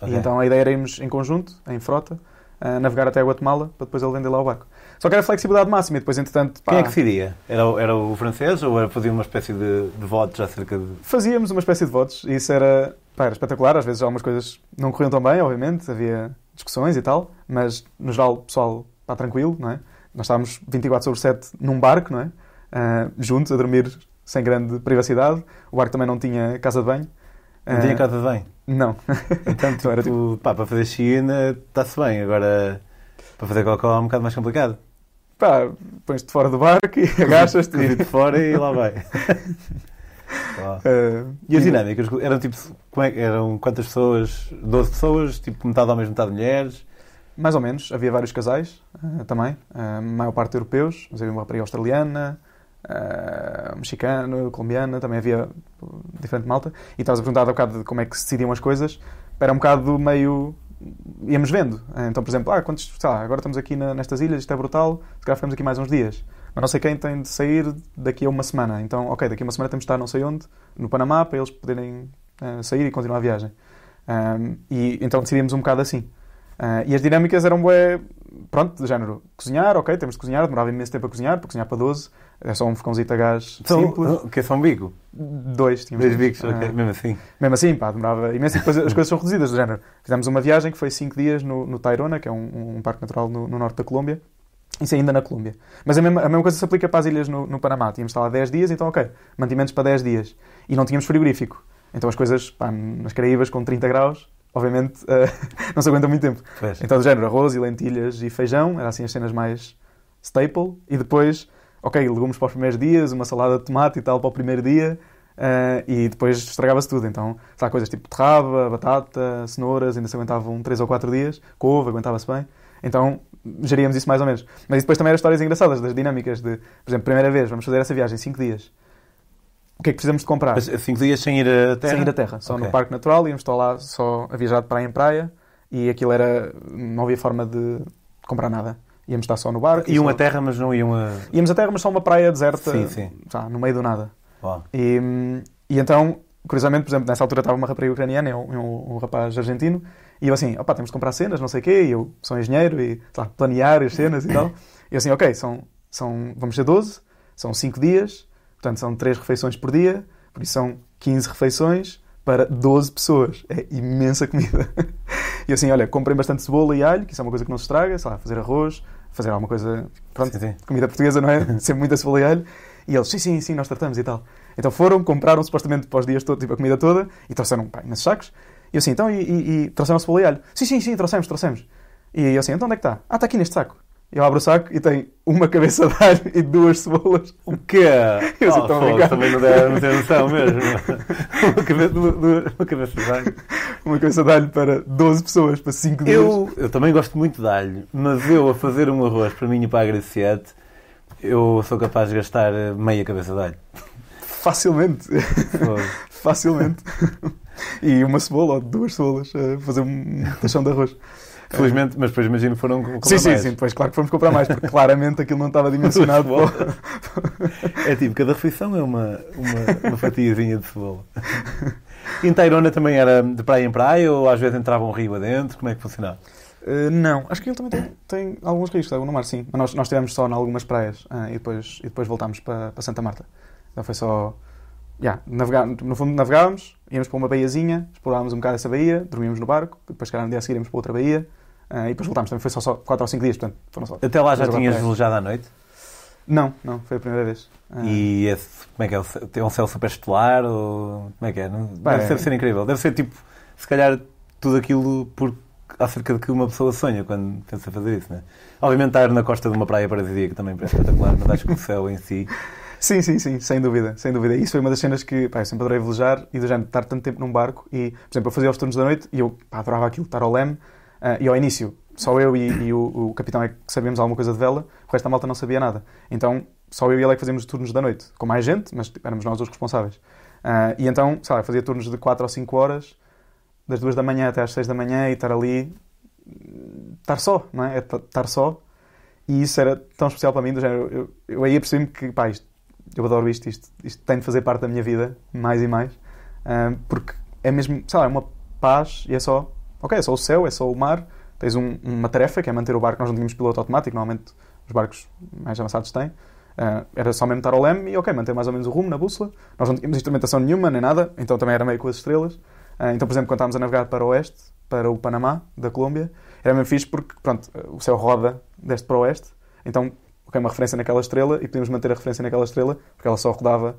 Ok. E então a ideia era irmos em conjunto, em frota, a navegar até a Guatemala para depois ele vender lá o barco. Só que era flexibilidade máxima e depois, entretanto, pá, Quem é que decidia? Era, o- era o francês ou era fazer uma espécie de, de votos acerca de. fazíamos uma espécie de votos e isso era, pá, era espetacular. Às vezes algumas coisas não corriam tão bem, obviamente, havia discussões e tal, mas no geral o pessoal está tranquilo, não é? Nós estávamos 24 sobre 7 num barco, não é? Ah, juntos, a dormir sem grande privacidade. O barco também não tinha casa de banho. Não Ah, tinha casa de bem. Não. Então, Então era tipo, pá, para fazer China está-se bem. Agora, para fazer cocó é um bocado mais complicado. Pá, pões-te fora do barco e agachas-te. E- de fora e lá vai. Ah, E as dinâmicas? Eram tipo. é eram quantas pessoas? 12 pessoas? Tipo, metade homens, metade mulheres? Mais ou menos. Havia vários casais ah, também. ah, a maior parte europeus. Mas havia uma rapariga australiana, ah, mexicana, colombiana. Também havia uh, diferente malta. E estavas a perguntar há bocado de como é que se decidiam as coisas. Era um bocado meio... Íamos vendo. Então, por exemplo, ah, quantos, lá, agora estamos aqui na- nestas ilhas, isto é brutal. Se calhar ficamos aqui mais uns dias. Mas não sei quem tem de sair daqui a uma semana. Então, ok, daqui a uma semana temos de estar não sei onde, no Panamá, para eles poderem ah, sair e continuar a viagem. Ah, e então decidimos um bocado assim. Ah, e as dinâmicas eram bué, pronto, do género, cozinhar, ok, temos de cozinhar, demorava imenso tempo a cozinhar, para cozinhar para 12, é só um fogãozito a gás São, simples. o que é só um bico? Dois, tínhamos Dois bicos, ok. Ah, Mesmo assim. mesmo assim, pá, demorava imenso e depois as coisas são reduzidas, do género. Fizemos uma viagem que foi 5 dias no, no Tairona, que é um, um parque natural no, no norte da Colômbia. Isso ainda na Colômbia. Mas a mesma, a mesma coisa se aplica para as ilhas no, no Panamá. Tínhamos lá 10 dias, então ok, mantimentos para 10 dias. E não tínhamos frigorífico. Então as coisas, pá, nas Caraíbas com 30 graus, obviamente, eh, não se aguentam muito tempo. Pois. Então, do género, arroz e lentilhas e feijão, eram assim as cenas mais staple. E depois, ok, legumes para os primeiros dias, uma salada de tomate e tal para o primeiro dia. eh, e depois estragava-se tudo. Então, sei lá, coisas tipo beterraba, batata, cenouras, ainda se aguentavam 3 ou 4 dias. Couve, aguentava-se bem. Então, geríamos isso mais ou menos. Mas depois também eram histórias engraçadas, das dinâmicas de, por exemplo, primeira vez, vamos fazer essa viagem, 5 dias. O que é que precisamos de comprar? Mas cinco dias sem ir a terra? Sem ir à terra, só Ok. no Parque Natural, íamos estar lá só a viajar de praia em praia e aquilo era. não havia forma de comprar nada. Íamos estar só no barco. Iam só- a terra, mas não iam a. Íamos à terra, mas só uma praia deserta, Sim, sim. tá, no meio do nada. Uau. E, e então, curiosamente, por exemplo, nessa altura estava uma rapariga ucraniana e um, um, rapaz argentino, e eu assim, opá, temos de comprar cenas, não sei o quê, e eu sou engenheiro e, sei lá, planear as cenas e tal. E eu assim, ok, são, são, vamos ser 12, são 5 dias, portanto são 3 refeições por dia, por isso são 15 refeições para 12 pessoas. É imensa comida. E assim, olha, comprem bastante cebola e alho, que isso é uma coisa que não se estraga, sei lá, fazer arroz, fazer alguma coisa, pronto, Sim, sim. comida portuguesa, não é? Sempre muita cebola e alho. E eles, sim, sim, sim, nós tratamos e tal. Então foram, compraram supostamente para os dias todos, tipo, a comida toda, e trouxeram, pá, nesses sacos. E eu assim, então, e, e, e trouxeram cebola e alho? Sim, sim, sim, trouxemos, trouxemos. E eu assim, então onde é que está? Ah, está aqui neste saco. Eu abro o saco e tem uma cabeça de alho e duas cebolas. O quê? Eu Oh, fogo, também não deve não ter noção mesmo. uma, cabeça, uma, uma cabeça de alho. Uma cabeça de alho para 12 pessoas, para 5 dias. Eu, eu também gosto muito de alho, mas eu a fazer um arroz para mim e para a Graciete, eu sou capaz de gastar meia cabeça de alho. Facilmente. Fogo. Facilmente. e uma cebola ou duas cebolas a fazer um tachão de arroz. Felizmente, mas depois imagino que foram comprar Sim, sim, mais. sim. Depois, claro que fomos comprar mais, porque claramente aquilo não estava dimensionado. para- É tipo, cada refeição é uma, uma, uma fatiazinha de cebola. E em Tairona também era de praia em praia ou às vezes entrava um rio adentro? Como é que funcionava? Uh, não, acho que ele também tem, tem alguns rios, água no mar, sim. Mas nós, nós estivemos só em algumas praias ah, e, depois, e depois voltámos para, para Santa Marta. Então foi só. Yeah, navegar, no fundo navegávamos, íamos para uma baiazinha, explorávamos um bocado essa baía, dormíamos no barco, depois, se calhar, no dia a seguir íamos para outra baía ah, e depois voltámos. Também foi só, só 4 ou 5 dias, portanto, foram só. Até lá já tinhas velejado à noite? Não, não, foi a primeira vez. Ah, E esse, como é que é? Tem um céu super estelar? Ou, como é que é? Não, Bem, deve, deve ser incrível. Deve ser tipo, se calhar, tudo aquilo por, acerca de que uma pessoa sonha quando pensa fazer isso, né? Obviamente, estar na costa de uma praia paradisíaca também é espetacular, mas acho que o céu em si. Sim, sim, sim, sem dúvida, sem dúvida. Isso foi uma das cenas que pá, eu sempre adorei velejar e do género estar tanto tempo num barco e, por exemplo, eu fazia os turnos da noite e eu pá, adorava aquilo, estar ao leme ah, e ao início só eu e, e o, o capitão é que sabíamos alguma coisa de vela, o resto da malta não sabia nada. Então só eu e ele é que fazíamos os turnos da noite, com mais gente, mas tipo, éramos nós os responsáveis. Ah, e então, sei lá, fazia turnos de 4 ou 5 horas, das 2 da manhã até às 6 da manhã e estar ali, estar só, não é? É estar só. E isso era tão especial para mim, do género, eu, eu aí apercebi-me que, pá, isto, eu adoro isto, isto, isto tem de fazer parte da minha vida, mais e mais, ah, porque é mesmo, sei lá, é uma paz e é só, ok, é só o céu, é só o mar, tens um- uma tarefa que é manter o barco, nós não tínhamos piloto automático, normalmente os barcos mais avançados têm, Ah, era só mesmo estar ao leme e, ok, manter mais ou menos o rumo na bússola, nós não tínhamos instrumentação nenhuma, nem nada, então também era meio com as estrelas, Ah, então, por exemplo, quando estávamos a navegar para o oeste, para o Panamá, da Colômbia, era mesmo fixe porque, pronto, o céu roda deste para o oeste, então, ok, uma referência naquela estrela e podíamos manter a referência naquela estrela porque ela só rodava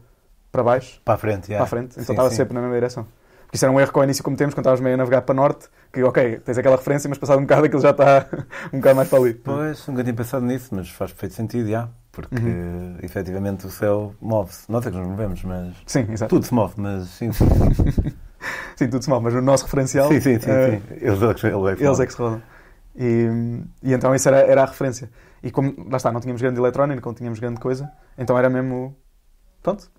para baixo, Para a frente, para yeah. a frente, então Sim, estava sim. sempre na mesma direção. Porque isso era um erro que ao início cometemos quando estávamos meio a navegar para norte, que, ok, tens aquela referência, mas passado um bocado aquilo já está um bocado mais para ali. Pois, nunca tinha pensado nisso, mas faz perfeito sentido, já. Porque Uhum. efetivamente o céu move-se. Nós é que nos movemos, mas. Sim, exato. Tudo se move, mas sim, sim. Tudo se move, mas no nosso referencial, sim, sim. sim, eh, sim. Eles, é que- eles é que se rodam. E, e então isso era, era a referência. E como, lá está, não tínhamos grande eletrónica, não tínhamos grande coisa, então era mesmo, pronto,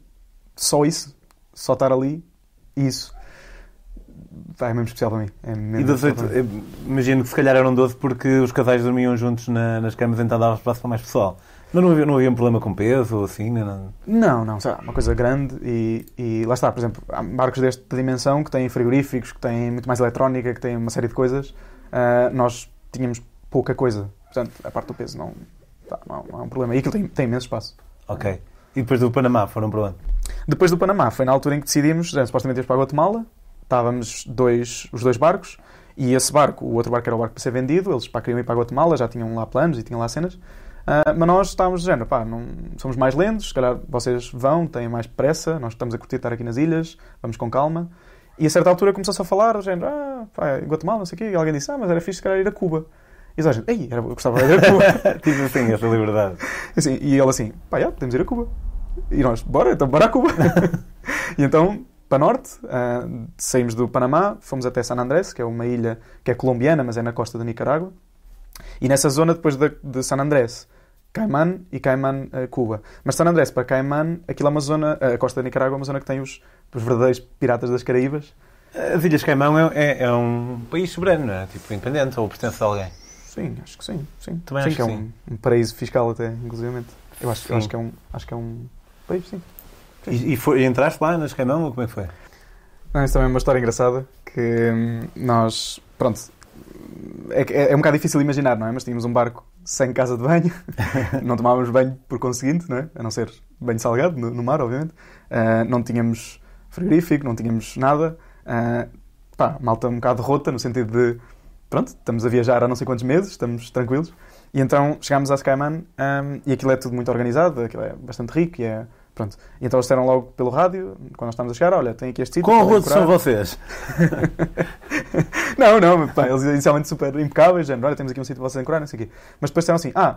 só isso, só estar ali, isso. É mesmo especial para mim. É E das especial oito, para mim. eu imagino que se calhar eram 12 porque os casais dormiam juntos na- nas camas, então dava espaço para mais pessoal. Mas não havia, não havia um problema com peso ou assim? nada? Não, não, sei lá, uma coisa grande e, e lá está, por exemplo, há barcos desta dimensão que têm frigoríficos, que têm muito mais eletrónica, que têm uma série de coisas. Ah, nós tínhamos pouca coisa. Portanto, a parte do peso não, pá, não, não é um problema. E aquilo tem, tem imenso espaço. Ok. E depois do Panamá foram para onde? Depois do Panamá, foi na altura em que decidimos, já, supostamente íamos para a Guatemala, estávamos dois, os dois barcos, e esse barco, o outro barco era o barco para ser vendido, eles pá, queriam ir para a Guatemala, já tinham lá planos e tinham lá cenas, Uh, mas nós estávamos dizendo, pá, não, somos mais lentos, se calhar vocês vão, têm mais pressa, nós estamos a curtir estar aqui nas ilhas, vamos com calma. E a certa altura começou-se a falar, dizendo, ah, pá, Guatemala, não sei o quê, e alguém disse, ah, mas era fixe se calhar ir a Cuba. E a gente, ei, eu gostava de ir a Cuba. Diz assim, essa liberdade. Assim, e ele assim, pá, já, podemos ir a Cuba. E nós, bora, então bora a Cuba. e então, para norte, uh, saímos do Panamá, fomos até San Andrés, que é uma ilha que é colombiana, mas é na costa da Nicarágua. E nessa zona, depois de, de San Andrés, Cayman e Cayman, uh, Cuba. Mas San Andrés para Cayman, aquilo é uma zona, a costa da Nicarágua é uma zona que tem os, os verdadeiros piratas das Caraíbas. As Ilhas Caimão é, é, é, um país soberano, não é? Tipo, independente ou pertence a alguém? Sim, acho que sim. sim. Também sim, acho que é que um, sim. um paraíso fiscal até, inclusivamente. Eu acho, eu acho, que é um, acho que é um país, sim. E, e, foi, e entraste lá nas Caimão ou como é que foi? Não, isso também é uma história engraçada que hum, nós, pronto, é, é, é um bocado difícil imaginar, não é? Mas tínhamos um barco sem casa de banho, não tomávamos banho por conseguinte, não é? A não ser banho salgado no, no mar, obviamente. Ah, não tínhamos frigorífico, não tínhamos nada. Ah, pá, malta um bocado rota, no sentido de, pronto, estamos a viajar há não sei quantos meses, estamos tranquilos. E então chegámos a Skyman hum, e aquilo é tudo muito organizado, aquilo é bastante rico e é. Pronto. E então eles disseram logo pelo rádio, quando nós estávamos a chegar: olha, tem aqui este sítio. Podem rudes são decorar." vocês? Não, não, pá, eles inicialmente super impecáveis, género, olha, temos aqui um sítio para vocês ancorar, não sei o quê. Mas depois disseram assim, ah,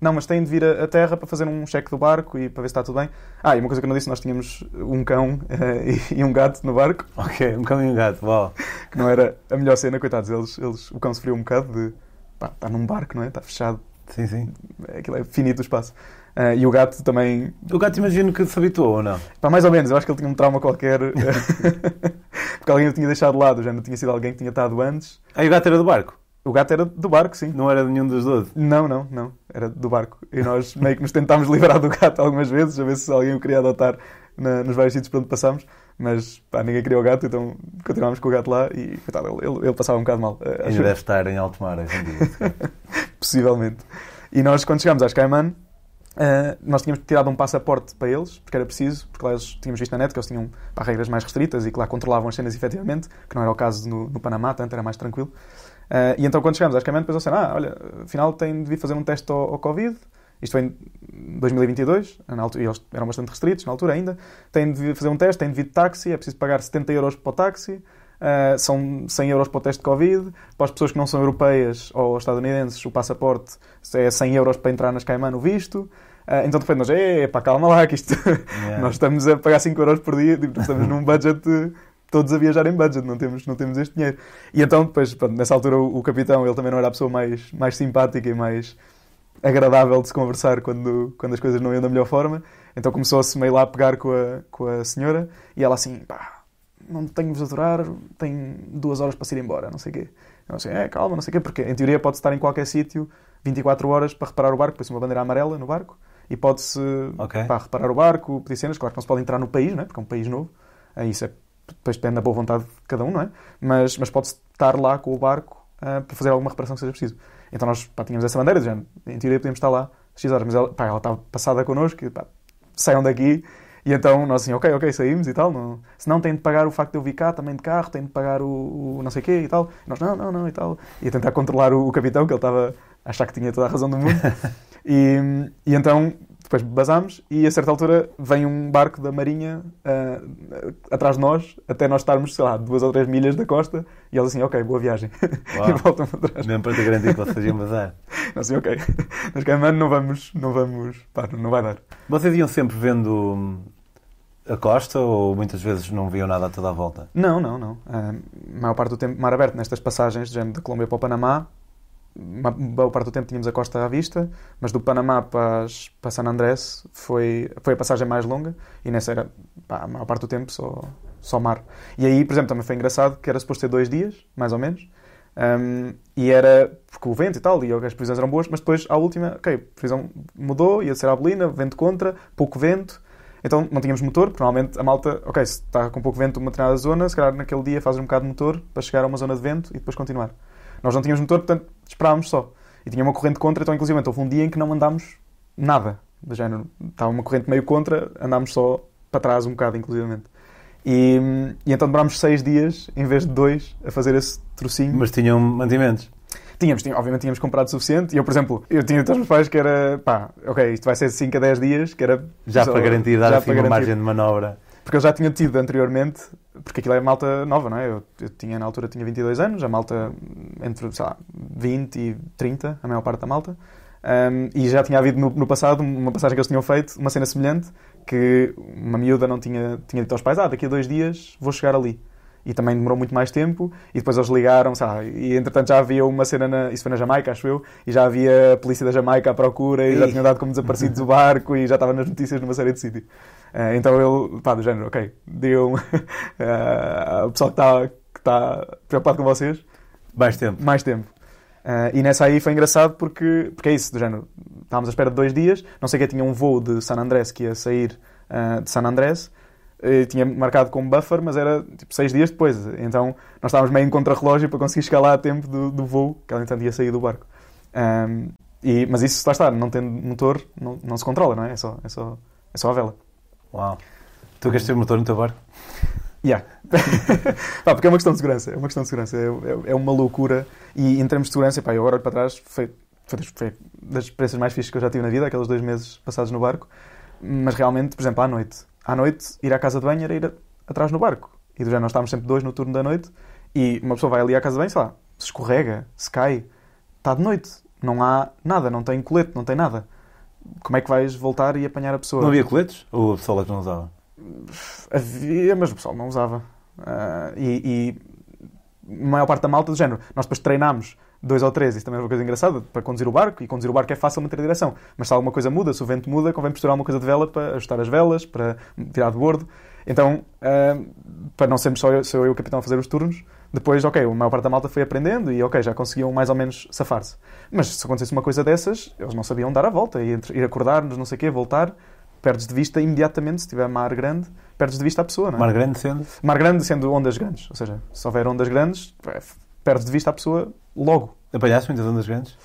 não, mas têm de vir a, terra para fazer um cheque do barco e para ver se está tudo bem. Ah, e uma coisa que eu não disse, nós tínhamos um cão e, e um gato no barco, Ok, um cão e um gato, uau. que não era a melhor cena, coitados, eles, eles, o cão sofreu um bocado de, pá, está num barco, não é? Está fechado, Sim, sim. aquilo é finito o espaço. Eh, e o gato também, O gato imagino que se habituou ou não? pá, mais ou menos, eu acho que ele tinha um trauma qualquer, eh, porque alguém o tinha deixado de lado, já não tinha sido alguém que tinha estado antes. Ah, e o gato era do barco? O gato era do barco, sim. Não era de nenhum dos 12? Não, não, não. Era do barco. E nós meio que nos tentámos livrar do gato algumas vezes, a ver se alguém o queria adotar na- nos vários sítios por onde passámos. Mas pá, ninguém queria o gato, então continuámos com o gato lá e coitado, ele, ele, ele passava um bocado mal. eh, Ainda eu. deve estar em alto mar hoje em dia. Possivelmente. E nós, quando chegámos às Cayman, eh, nós tínhamos tirado um passaporte para eles, porque era preciso, porque lá eles tínhamos visto na net que eles tinham pá, regras mais restritas e que lá controlavam as cenas efetivamente, que não era o caso no, no Panamá, tanto era mais tranquilo. Eh, e então, quando chegámos às Cayman, depois eles disseram: Ah, olha, afinal tem de fazer um teste ao, ao Covid. Isto foi em 2022, na altura, eles eram bastante restritos na altura ainda. Têm de fazer um teste, têm de vir de táxi, é preciso pagar 70 euros para o táxi. Uh, são 100 euros para o teste de Covid. Para as pessoas que não são europeias ou estadunidenses, o passaporte é 100 euros para entrar nas Cayman, o visto. Uh, então depois nós, é pá, calma lá, que isto. Yeah. nós estamos a pagar 5 euros por dia, tipo, estamos num budget, todos a viajar em budget, não temos, não temos este dinheiro. E então, depois, pronto, nessa altura, o, o capitão, ele também não era a pessoa mais, mais simpática e mais agradável de se conversar quando, quando as coisas não iam da melhor forma. Então começou-se meio lá a pegar com a, com a senhora e ela assim, pá, não tenho-vos a adorar, tenho duas horas para ir embora, não sei o quê. Eu assim, é, calma, não sei o quê, porque em teoria pode estar em qualquer sítio 24 horas para reparar o barco, põe-se uma bandeira amarela no barco e pode-se Ok. pá, reparar o barco, pedir cenas, claro que não se pode entrar no país, não é? porque é um país novo, isso é, depois depende da boa vontade de cada um, não é? Mas, mas pode-se estar lá com o barco ah, para fazer alguma reparação que seja preciso. Então nós pá, tínhamos essa bandeira, de género, em teoria podíamos estar lá X horas, mas ela, pá, ela estava passada connosco e pá, saiam daqui. E então nós assim, ok, ok, saímos e tal. Não, se não tem de pagar o facto de eu vir cá também de carro, tem de pagar o, o não sei o quê e tal. E nós, não, não, não e tal. E a tentar controlar o, o capitão, que ele estava a achar que tinha toda a razão do mundo. e, e então depois basámos e a certa altura vem um barco da marinha ah, atrás de nós, até nós estarmos, sei lá, duas ou três milhas da costa. E eles assim, ok, boa viagem. E voltam para trás. Mesmo para te garantir que vocês iam bazar. Nós assim, ok. Mas que mano, não vamos, não vamos, pá, não vai dar. Vocês iam sempre vendo hum, a costa ou muitas vezes não viam nada a toda a volta? Não, não, não. Ah, A maior parte do tempo, mar aberto, nestas passagens, de da Colômbia para o Panamá, ma- maior parte do tempo tínhamos a costa à vista, mas do Panamá para, as- para San Andrés foi, foi a passagem mais longa e nessa era, pá, a maior parte do tempo só, só mar. E aí, por exemplo, também foi engraçado que era suposto ter dois dias, mais ou menos, Um, e era porque o vento e tal, e as previsões eram boas, mas depois, à última, ok, a previsão mudou, ia ser a Abelina, vento contra, pouco vento, então não tínhamos motor, porque normalmente a malta, ok, se está com pouco vento numa determinada zona, se calhar naquele dia fazes um bocado de motor para chegar a uma zona de vento e depois continuar. Nós não tínhamos motor, portanto esperávamos só. E tinha uma corrente contra, então inclusive houve um dia em que não andámos nada. Do género, estava uma corrente meio contra, andámos só para trás um bocado, inclusivamente. E, e então demorámos seis dias, em vez de dois, a fazer esse trocinho. Mas tinham mantimentos. Tínhamos, tínhamos, obviamente tínhamos comprado o suficiente. E eu, por exemplo, eu tinha aos meus pais que era, pá, ok, isto vai ser de 5 a 10 dias, que era... Já só- para garantir, dar já assim uma garantir. margem de manobra. Porque eu já tinha tido anteriormente, porque aquilo é malta nova, não é? Eu, eu tinha, na altura, tinha 22 anos, a malta entre, sei lá, 20 e 30, a maior parte da malta. Um, e já tinha havido no, no passado uma passagem que eles tinham feito, uma cena semelhante, que uma miúda não tinha, tinha dito aos pais, ah, daqui a dois dias vou chegar ali. E também demorou muito mais tempo, e depois eles ligaram, sabe? E entretanto já havia uma cena, na, isso foi na Jamaica, acho eu, e já havia a polícia da Jamaica à procura, e já Ih. tinham dado como desaparecidos o barco, e já estava nas notícias numa série de sítios. Eh, então ele, pá, do género, ok, digam eh, o pessoal que está que está preocupado com vocês, Mais tempo. mais tempo. Eh, e nessa aí foi engraçado porque, porque é isso, do género, estávamos à espera de dois dias, não sei quem tinha um voo de San Andrés que ia sair eh, de San Andrés, eh, tinha marcado como buffer, mas era tipo seis dias depois. Então nós estávamos meio em contra-relógio para conseguir chegar lá a tempo do, do voo, que ela então ia sair do barco. Ahm, e, mas isso, lá está, não tendo motor, não, não se controla, não é? É só, é só, é só a vela. Uau. Tu queres ter motor no teu barco? Yeah. pá, porque é uma questão de segurança. É uma questão de segurança. É, é- é uma loucura. E em termos de segurança, pá, eu agora olho para trás, foi, foi, das, foi das experiências mais fixas que eu já tive na vida, aqueles dois meses passados no barco. Mas realmente, por exemplo, à noite. À noite, ir à casa de banho era ir a- atrás no barco. E do género, nós estávamos sempre dois no turno da noite. E uma pessoa vai ali à casa de banho, sei lá, se escorrega, se cai, está de noite. Não há nada, não tem colete, não tem nada. Como é que vais voltar e apanhar a pessoa? Não havia coletes? Ou a pessoa que não usava? Havia, mas o pessoal não usava. Ah, e, e a maior parte da malta do género. Nós depois treinámos dois ou três, isso também é uma coisa engraçada, para conduzir o barco. E conduzir o barco é fácil manter a direção. Mas se alguma coisa muda, se o vento muda, convém misturar uma coisa de vela para ajustar as velas, para tirar de bordo. Então, ah, para não sermos só eu, eu o capitão a fazer os turnos, depois, ok, a maior parte da malta foi aprendendo e, ok, já conseguiam mais ou menos safar-se. Mas se acontecesse uma coisa dessas, eles não sabiam dar a volta, ir, ir acordar-nos, não sei o quê, voltar, perdes de vista imediatamente, se tiver mar grande, perdes de vista a pessoa, não é? Mar grande sendo? Mar grande sendo ondas grandes, ou seja, se houver ondas grandes, perdes de vista a pessoa logo. Apanhaste muitas ondas grandes?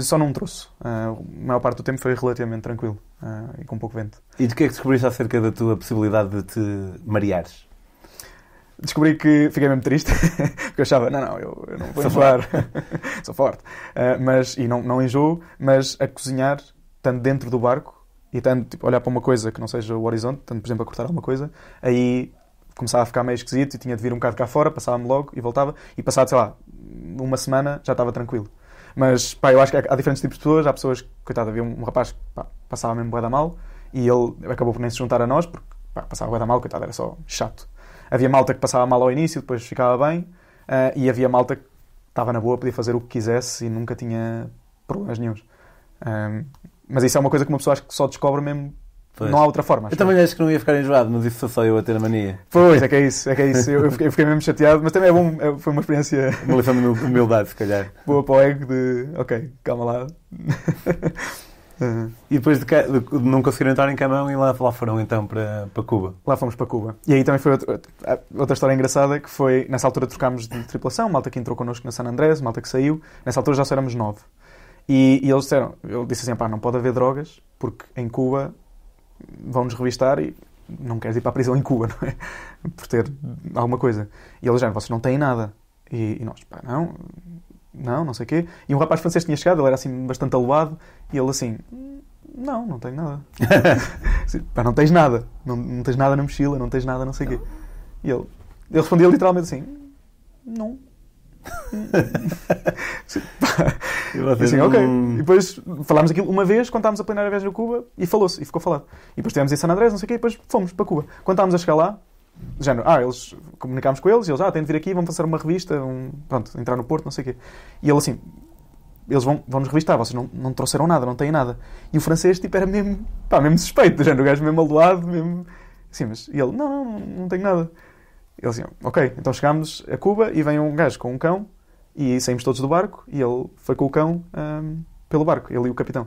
Só num troço. Ah, a maior parte do tempo foi relativamente tranquilo ah, e com pouco vento. E de que é que descobriste acerca da tua possibilidade de te mareares? Descobri que fiquei mesmo triste, porque eu achava, não, não, eu, eu não vou enjoar, sou forte. Ah, mas, e não, não enjoo, mas a cozinhar, tanto dentro do barco e tanto tipo, olhar para uma coisa que não seja o horizonte, tanto, por exemplo, a cortar alguma coisa, aí começava a ficar meio esquisito e tinha de vir um bocado cá fora, passava-me logo e voltava, e passado, sei lá, uma semana já estava tranquilo. Mas, pá, eu acho que há diferentes tipos de pessoas. Há pessoas, coitado, havia um, um rapaz que pá, passava mesmo bué da mal e ele acabou por nem se juntar a nós porque pá, passava bué da mal, coitado, era só chato. Havia malta que passava mal ao início, depois ficava bem, ah, e havia malta que estava na boa, podia fazer o que quisesse e nunca tinha problemas nenhums. Ah, mas isso é uma coisa que uma pessoa acho que só descobre mesmo. Pois. Não há outra forma. Eu também acho que não ia ficar enjoado, mas isso sou só eu a ter a mania. Pois, é que é isso, é que é isso. Eu, eu fiquei, eu fiquei mesmo chateado, mas também é bom, é- foi uma experiência Uma lição de humil- humildade, se calhar. boa para o ego de, ok, calma lá. Ah, E depois de, ca- de- não conseguir entrar em Camão e lá, lá foram então para, para Cuba. lá fomos para Cuba. E aí também foi outra, outra história engraçada, que foi, nessa altura trocámos de tripulação, malta que entrou connosco na San Andrés, malta que saiu, nessa altura já só éramos nove. E, e eles disseram, eu disse assim, pá, não pode haver drogas, porque em Cuba vão-nos revistar e não queres ir para a prisão em Cuba, não é? Por ter alguma coisa. E eles disseram, vocês não têm nada. E, e nós, pá, não, não, não sei o quê. E um rapaz francês tinha chegado, ele era assim bastante aloado, e ele assim, não, não tenho nada. Assim, pá, não tens nada. Não, não tens nada na mochila, não tens nada, não sei o quê. E ele, ele respondia literalmente assim, não. Assim, ok. E depois falámos aquilo uma vez, quando estávamos a planear a viagem a Cuba, e falou-se, e ficou falado. E depois estivemos em San Andrés, não sei o quê, e depois fomos para Cuba. Quando estávamos a chegar lá, género, ah, eles comunicámos com eles, e eles, ah, têm de vir aqui, vão fazer uma revista, um, pronto, entrar no Porto, não sei o quê. E ele assim, eles vão, vão nos revistar, vocês não, não trouxeram nada, não têm nada. E o francês, tipo, era mesmo, pá, mesmo suspeito, do género, o gajo mesmo aloado, mesmo, assim, mas, e ele, não, não, não tenho nada. Ele assim, ok, então chegámos a Cuba e vem um gajo com um cão e saímos todos do barco e ele foi com o cão hum, pelo barco, ele e o capitão.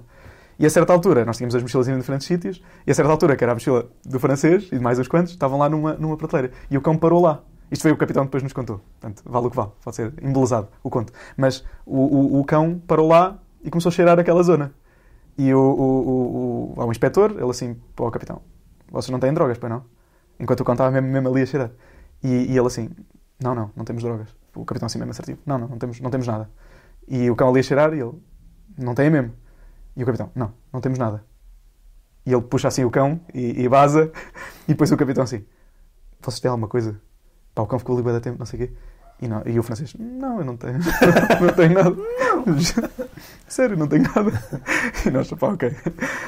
E a certa altura, nós tínhamos as mochilas em diferentes sítios, e a certa altura, que era a mochila do francês e de mais uns quantos, estavam lá numa, numa prateleira. E o cão parou lá. Isto foi o capitão que depois nos contou. Portanto, vale o que vale. Pode ser embelezado o conto. Mas o, o, o cão parou lá e começou a cheirar aquela zona. E o, o, o, o, um inspetor, ele assim, o capitão, vocês não têm drogas, pois não? Enquanto o cão estava mesmo, mesmo ali a cheirar. E, e ele assim, não, não, não temos drogas. O capitão assim mesmo assertivo, não, não, não temos, não temos nada. E o cão ali a cheirar e ele, não tem mesmo. E o capitão, não, não temos nada. E ele puxa assim o cão e, e vaza. E depois o capitão assim, vocês têm alguma coisa? Pá, o cão ficou ali bem da tempo, não sei o quê. E, não, e o francês, não, eu não tenho. não tenho nada. Sério, não tenho nada. E nós, pá, ok.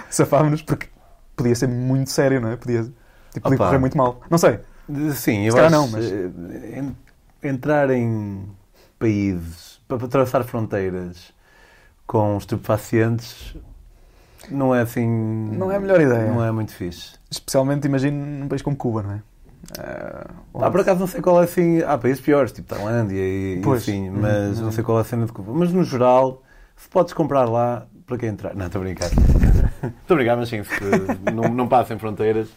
Safámos-nos porque podia ser muito sério, não é? Podia, tipo, podia correr muito mal. Não sei. Sim, eu acho não, mas- eh, en- entrar em países, para atravessar fronteiras com estupefacientes não é assim. Não é a melhor ideia. Não é muito fixe. Especialmente, imagino, num país como Cuba, não é? Ah, Ah, por acaso não sei qual é assim. Há países piores, tipo Tailândia e, e Pois. assim, Uhum, mas uhum. não sei qual é a cena de Cuba. Mas no geral, se podes comprar lá, para quem entrar. Não, estou a brincar. A brincar, mas sim, se, não, não passem fronteiras.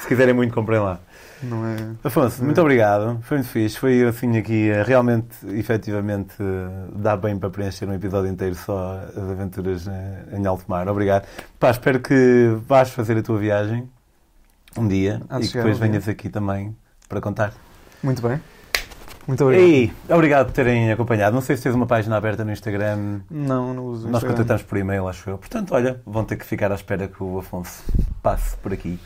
Se quiserem muito, comprem lá. não é? Afonso, muito obrigado. Foi muito fixe. Foi assim aqui, eh, realmente, efetivamente, eh, dá bem para preencher um episódio inteiro só as aventuras eh, em alto mar. Obrigado. Pá, espero que vás fazer a tua viagem um dia Há e que depois dia. venhas aqui também para contar. Muito bem. Muito obrigado. E obrigado por terem acompanhado. Não sei se tens uma página aberta no Instagram. Não, não uso Nós Instagram. contactamos por e-mail, acho eu. Portanto, olha, vão ter que ficar à espera que o Afonso passe por aqui.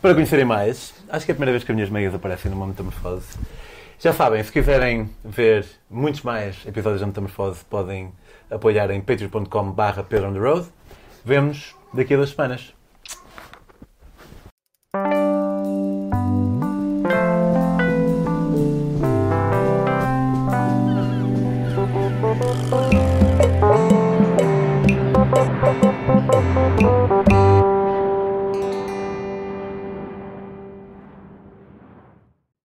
Para conhecerem mais, acho que é a primeira vez que as minhas meias aparecem numa metamorfose. Já sabem, se quiserem ver muitos mais episódios da metamorfose, podem apoiar em patreon.com.br Pedro on the Road. Vemo-nos daqui a duas semanas.